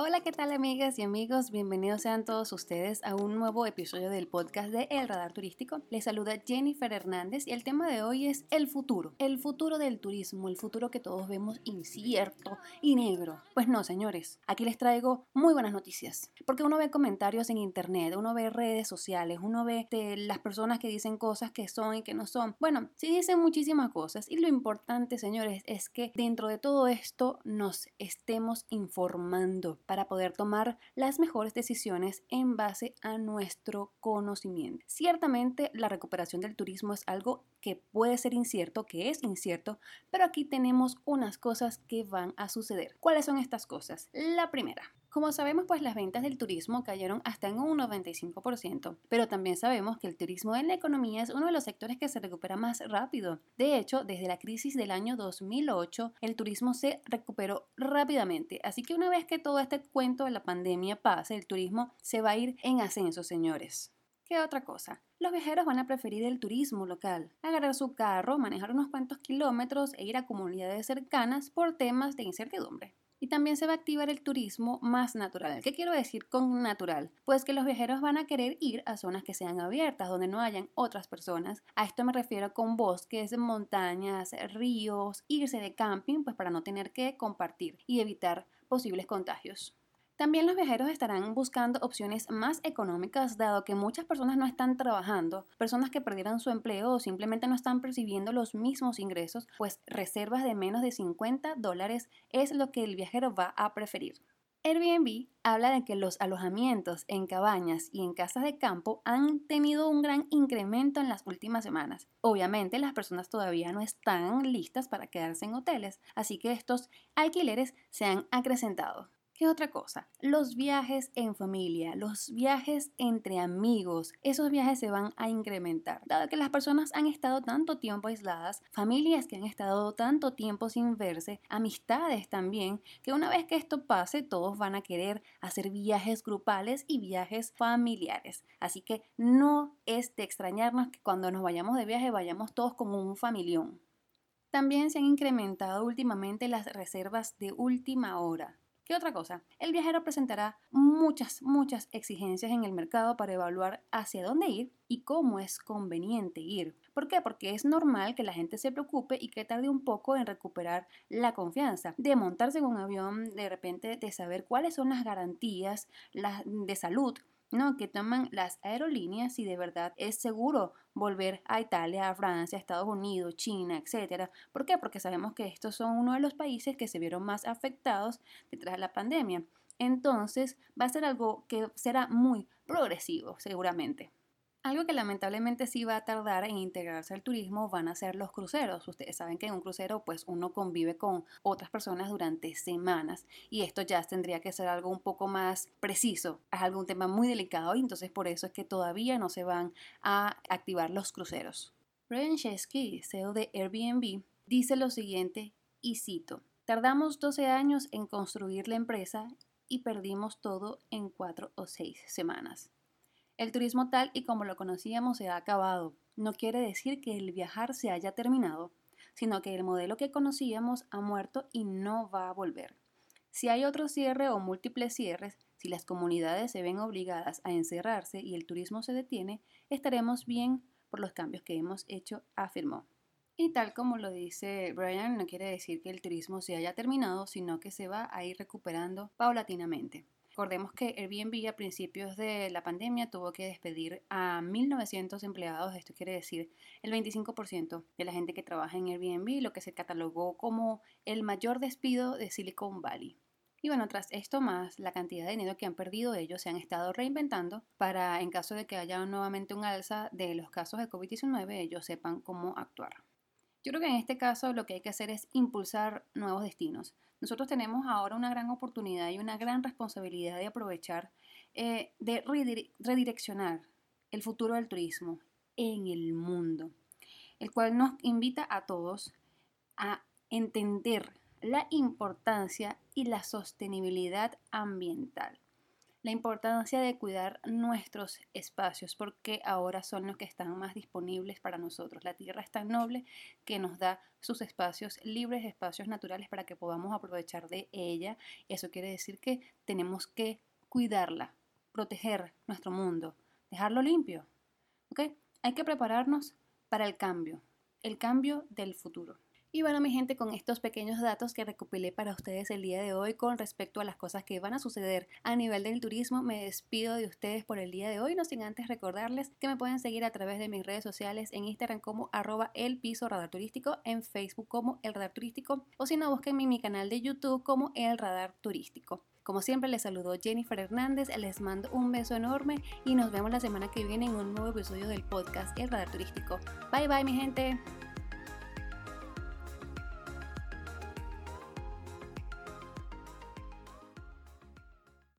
Hola, ¿qué tal amigas y amigos? Bienvenidos sean todos ustedes a un nuevo episodio del podcast de El Radar Turístico. Les saluda Jennifer Hernández y el tema de hoy es el futuro. El futuro del turismo, el futuro que todos vemos incierto y negro. Pues no, señores, aquí les traigo muy buenas noticias. Porque uno ve comentarios en internet, uno ve redes sociales, uno ve de las personas que dicen cosas que son y que no son. Bueno, sí dicen muchísimas cosas y lo importante, señores, es que dentro de todo esto nos estemos informando para poder tomar las mejores decisiones en base a nuestro conocimiento. Ciertamente la recuperación del turismo es algo que puede ser incierto, que es incierto, pero aquí tenemos unas cosas que van a suceder. ¿Cuáles son estas cosas? La primera, como sabemos, pues las ventas del turismo cayeron hasta en un 95%, pero también sabemos que el turismo en la economía es uno de los sectores que se recupera más rápido. De hecho, desde la crisis del año 2008, el turismo se recuperó rápidamente, así que una vez que todo este cuento de la pandemia pase, el turismo se va a ir en ascenso, señores. ¿Qué otra cosa? Los viajeros van a preferir el turismo local, agarrar su carro, manejar unos cuantos kilómetros e ir a comunidades cercanas por temas de incertidumbre. Y también se va a activar el turismo más natural. ¿Qué quiero decir con natural? Pues que los viajeros van a querer ir a zonas que sean abiertas, donde no hayan otras personas. A esto me refiero con bosques, montañas, ríos, irse de camping, pues para no tener que compartir y evitar posibles contagios. También los viajeros estarán buscando opciones más económicas dado que muchas personas no están trabajando, personas que perdieron su empleo o simplemente no están percibiendo los mismos ingresos, pues reservas de menos de 50 dólares es lo que el viajero va a preferir. Airbnb habla de que los alojamientos en cabañas y en casas de campo han tenido un gran incremento en las últimas semanas. Obviamente las personas todavía no están listas para quedarse en hoteles, así que estos alquileres se han acrecentado. ¿Qué otra cosa? Los viajes en familia, los viajes entre amigos, esos viajes se van a incrementar. Dado que las personas han estado tanto tiempo aisladas, familias que han estado tanto tiempo sin verse, amistades también, que una vez que esto pase, todos van a querer hacer viajes grupales y viajes familiares. Así que no es de extrañarnos que cuando nos vayamos de viaje vayamos todos como un familión. También se han incrementado últimamente las reservas de última hora. ¿Qué otra cosa? El viajero presentará muchas, muchas exigencias en el mercado para evaluar hacia dónde ir y cómo es conveniente ir. ¿Por qué? Porque es normal que la gente se preocupe y que tarde un poco en recuperar la confianza, de montarse en un avión, de repente de saber cuáles son las garantías de salud ¿no? que toman las aerolíneas si de verdad es seguro volver a Italia, a Francia, a Estados Unidos, China, etc. ¿Por qué? Porque sabemos que estos son uno de los países que se vieron más afectados detrás de la pandemia. Entonces va a ser algo que será muy progresivo seguramente. Algo que lamentablemente sí va a tardar en integrarse al turismo van a ser los cruceros. Ustedes saben que en un crucero pues uno convive con otras personas durante semanas y esto ya tendría que ser algo un poco más preciso. Es algún tema muy delicado y entonces por eso es que todavía no se van a activar los cruceros. Brian Chesky, CEO de Airbnb, dice lo siguiente y cito. Tardamos 12 años en construir la empresa y perdimos todo en 4 o 6 semanas. El turismo tal y como lo conocíamos se ha acabado. No quiere decir que el viajar se haya terminado, sino que el modelo que conocíamos ha muerto y no va a volver. Si hay otro cierre o múltiples cierres, si las comunidades se ven obligadas a encerrarse y el turismo se detiene, estaremos bien por los cambios que hemos hecho, afirmó. Y tal como lo dice Brian, no quiere decir que el turismo se haya terminado, sino que se va a ir recuperando paulatinamente. Recordemos que Airbnb a principios de la pandemia tuvo que despedir a 1.900 empleados, esto quiere decir el 25% de la gente que trabaja en Airbnb, lo que se catalogó como el mayor despido de Silicon Valley. Y bueno, tras esto más la cantidad de dinero que han perdido ellos se han estado reinventando para en caso de que haya nuevamente un alza de los casos de COVID-19 ellos sepan cómo actuar. Yo creo que en este caso lo que hay que hacer es impulsar nuevos destinos. Nosotros tenemos ahora una gran oportunidad y una gran responsabilidad de aprovechar, eh, de redireccionar el futuro del turismo en el mundo, el cual nos invita a todos a entender la importancia y la sostenibilidad ambiental. La importancia de cuidar nuestros espacios porque ahora son los que están más disponibles para nosotros. La tierra es tan noble que nos da sus espacios libres, espacios naturales para que podamos aprovechar de ella. Eso quiere decir que tenemos que cuidarla, proteger nuestro mundo, dejarlo limpio. Hay que prepararnos para el cambio, el cambio del futuro. Y bueno, mi gente, con estos pequeños datos que recopilé para ustedes el día de hoy con respecto a las cosas que van a suceder a nivel del turismo, me despido de ustedes por el día de hoy, no sin antes recordarles que me pueden seguir a través de mis redes sociales en Instagram como arroba el piso radar turístico, en Facebook como el radar turístico, o si no, busquen mi canal de YouTube como el radar turístico. Como siempre, les saludo Jennifer Hernández, les mando un beso enorme y nos vemos la semana que viene en un nuevo episodio del podcast El Radar Turístico. Bye bye mi gente.